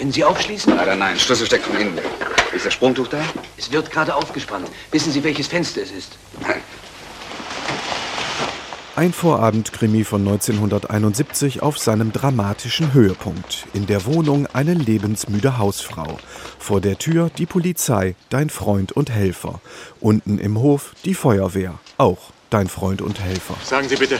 Können Sie aufschließen? Leider nein, Schlüssel steckt von innen. Ist das Sprungtuch da? Es wird gerade aufgespannt. Wissen Sie, welches Fenster es ist? Nein. Ein Vorabendkrimi von 1971 auf seinem dramatischen Höhepunkt. In der Wohnung eine lebensmüde Hausfrau. Vor der Tür die Polizei, dein Freund und Helfer. Unten im Hof die Feuerwehr, auch dein Freund und Helfer. Sagen Sie bitte,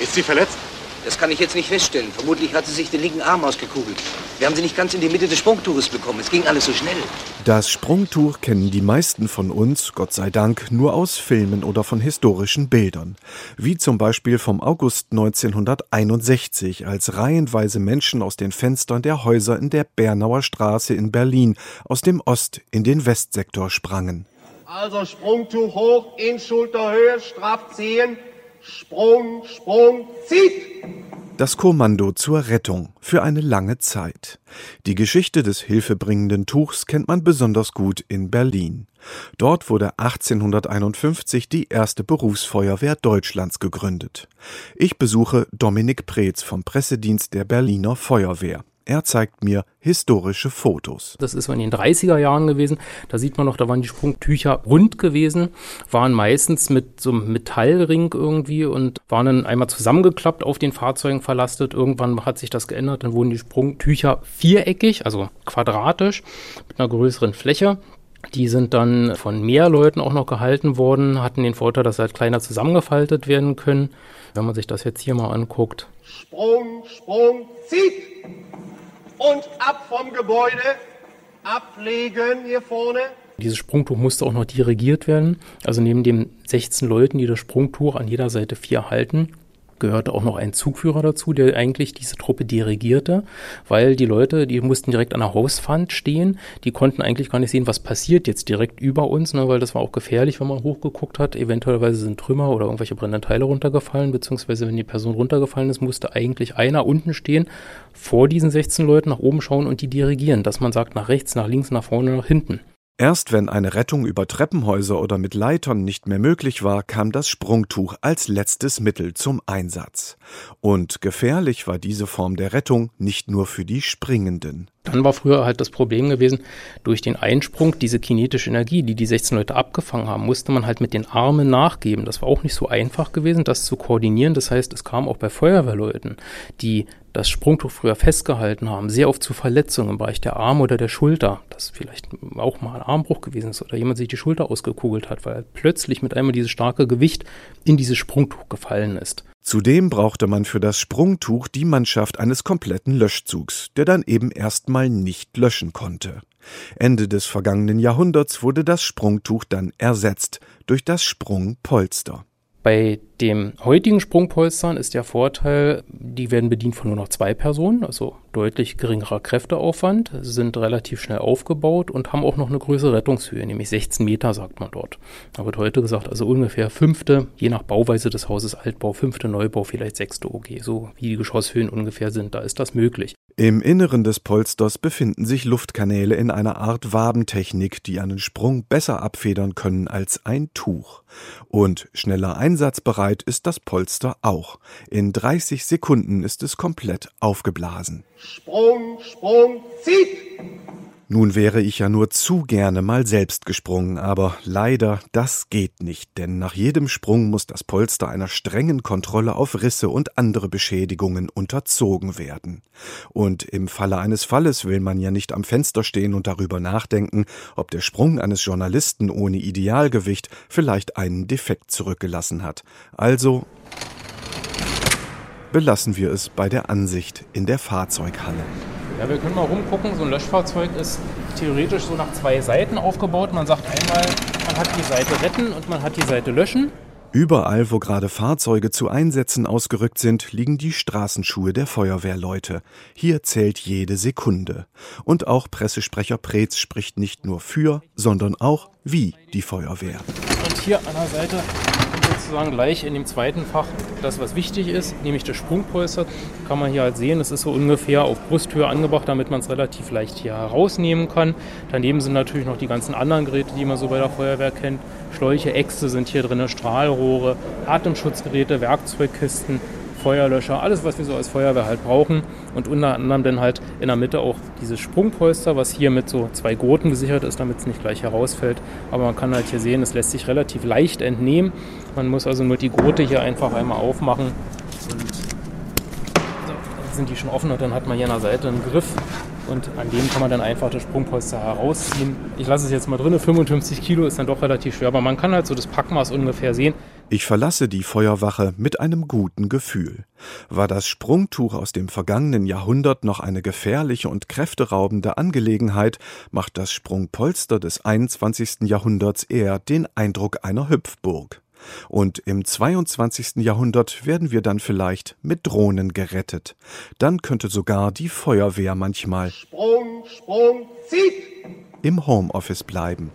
ist sie verletzt? Das kann ich jetzt nicht feststellen. Vermutlich hat sie sich den linken Arm ausgekugelt. Wir haben sie nicht ganz in die Mitte des Sprungtuches bekommen. Es ging alles so schnell. Das Sprungtuch kennen die meisten von uns, Gott sei Dank, nur aus Filmen oder von historischen Bildern. Wie zum Beispiel vom August 1961, als reihenweise Menschen aus den Fenstern der Häuser in der Bernauer Straße in Berlin aus dem Ost- in den Westsektor sprangen. Also Sprungtuch hoch, in Schulterhöhe, straff ziehen, Sprung, Sprung, zieht! Das Kommando zur Rettung für eine lange Zeit. Die Geschichte des hilfebringenden Tuchs kennt man besonders gut in Berlin. Dort wurde 1851 die erste Berufsfeuerwehr Deutschlands gegründet. Ich besuche Dominik Preetz vom Pressedienst der Berliner Feuerwehr. Er zeigt mir historische Fotos. Das ist in den 30er Jahren gewesen. Da sieht man noch, da waren die Sprungtücher rund gewesen, waren meistens mit so einem Metallring irgendwie und waren dann einmal zusammengeklappt auf den Fahrzeugen verlastet. Irgendwann hat sich das geändert. Dann wurden die Sprungtücher viereckig, also quadratisch, mit einer größeren Fläche. Die sind dann von mehr Leuten auch noch gehalten worden, hatten den Vorteil, dass sie halt kleiner zusammengefaltet werden können. Wenn man sich das jetzt hier mal anguckt. Sprung, Sprung, zieht! Und ab vom Gebäude, ablegen hier vorne. Dieses Sprungtuch musste auch noch dirigiert werden. Also neben den 16 Leuten, die das Sprungtuch an jeder Seite vier halten, gehörte auch noch ein Zugführer dazu, der eigentlich diese Truppe dirigierte, weil die Leute, die mussten direkt an der Hauswand stehen, die konnten eigentlich gar nicht sehen, was passiert jetzt direkt über uns, ne, weil das war auch gefährlich, wenn man hochgeguckt hat. Eventuell sind Trümmer oder irgendwelche brennenden Teile runtergefallen, beziehungsweise wenn die Person runtergefallen ist, musste eigentlich einer unten stehen, vor diesen 16 Leuten nach oben schauen und die dirigieren, dass man sagt, nach rechts, nach links, nach vorne, nach hinten. Erst wenn eine Rettung über Treppenhäuser oder mit Leitern nicht mehr möglich war, kam das Sprungtuch als letztes Mittel zum Einsatz. Und gefährlich war diese Form der Rettung nicht nur für die Springenden. Dann war früher halt das Problem gewesen, durch den Einsprung, diese kinetische Energie, die die 16 Leute abgefangen haben, musste man halt mit den Armen nachgeben. Das war auch nicht so einfach gewesen, das zu koordinieren. Das heißt, es kam auch bei Feuerwehrleuten, die das Sprungtuch früher festgehalten haben, sehr oft zu Verletzungen im Bereich der Arme oder der Schulter, das vielleicht auch mal ein Armbruch gewesen ist oder jemand sich die Schulter ausgekugelt hat, weil plötzlich mit einmal dieses starke Gewicht in dieses Sprungtuch gefallen ist. Zudem brauchte man für das Sprungtuch die Mannschaft eines kompletten Löschzugs, der dann eben erstmal nicht löschen konnte. Ende des vergangenen Jahrhunderts wurde das Sprungtuch dann ersetzt durch das Sprungpolster. Bei dem heutigen Sprungpolstern ist der Vorteil, die werden bedient von nur noch zwei Personen, also deutlich geringerer Kräfteaufwand, sind relativ schnell aufgebaut und haben auch noch eine größere Rettungshöhe, nämlich 16 Meter, sagt man dort. Da wird heute gesagt, also ungefähr fünfte, je nach Bauweise des Hauses Altbau, fünfte Neubau, vielleicht sechste OG, so wie die Geschosshöhen ungefähr sind, da ist das möglich. Im Inneren des Polsters befinden sich Luftkanäle in einer Art Wabentechnik, die einen Sprung besser abfedern können als ein Tuch. Und schneller einsatzbereit ist das Polster auch. In 30 Sekunden ist es komplett aufgeblasen. Sprung, Sprung, zieht! Nun wäre ich ja nur zu gerne mal selbst gesprungen, aber leider, das geht nicht, denn nach jedem Sprung muss das Polster einer strengen Kontrolle auf Risse und andere Beschädigungen unterzogen werden. Und im Falle eines Falles will man ja nicht am Fenster stehen und darüber nachdenken, ob der Sprung eines Journalisten ohne Idealgewicht vielleicht einen Defekt zurückgelassen hat. Also belassen wir es bei der Ansicht in der Fahrzeughalle. Ja, wir können mal rumgucken. So ein Löschfahrzeug ist theoretisch so nach zwei Seiten aufgebaut. Man sagt einmal, man hat die Seite retten und man hat die Seite löschen. Überall, wo gerade Fahrzeuge zu Einsätzen ausgerückt sind, liegen die Straßenschuhe der Feuerwehrleute. Hier zählt jede Sekunde. Und auch Pressesprecher Preetz spricht nicht nur für, sondern auch wie die Feuerwehr. Und hier an der Seite sozusagen gleich in dem zweiten Fach das, was wichtig ist, nämlich das Sprungpolster. Kann man hier halt sehen, es ist so ungefähr auf Brusthöhe angebracht, damit man es relativ leicht hier herausnehmen kann. Daneben sind natürlich noch die ganzen anderen Geräte, die man so bei der Feuerwehr kennt. Schläuche, Äxte sind hier drin, Strahlrohre, Atemschutzgeräte, Werkzeugkisten, Feuerlöscher, alles, was wir so als Feuerwehr halt brauchen. Und unter anderem dann halt in der Mitte auch dieses Sprungpolster, was hier mit so zwei Gurten gesichert ist, damit es nicht gleich herausfällt. Aber man kann halt hier sehen, es lässt sich relativ leicht entnehmen. Man muss also nur die Gurte hier einfach einmal aufmachen. Und so, dann sind die schon offen und dann hat man hier an der Seite einen Griff und an dem kann man dann einfach das Sprungpolster herausziehen. Ich lasse es jetzt mal drin, 55 Kilo ist dann doch relativ schwer, aber man kann halt so das Packmaß ungefähr sehen. Ich verlasse die Feuerwache mit einem guten Gefühl. War das Sprungtuch aus dem vergangenen Jahrhundert noch eine gefährliche und kräfteraubende Angelegenheit, macht das Sprungpolster des 21. Jahrhunderts eher den Eindruck einer Hüpfburg. Und im 22. Jahrhundert werden wir dann vielleicht mit Drohnen gerettet. Dann könnte sogar die Feuerwehr manchmal Sprung, Sprung, im Homeoffice bleiben.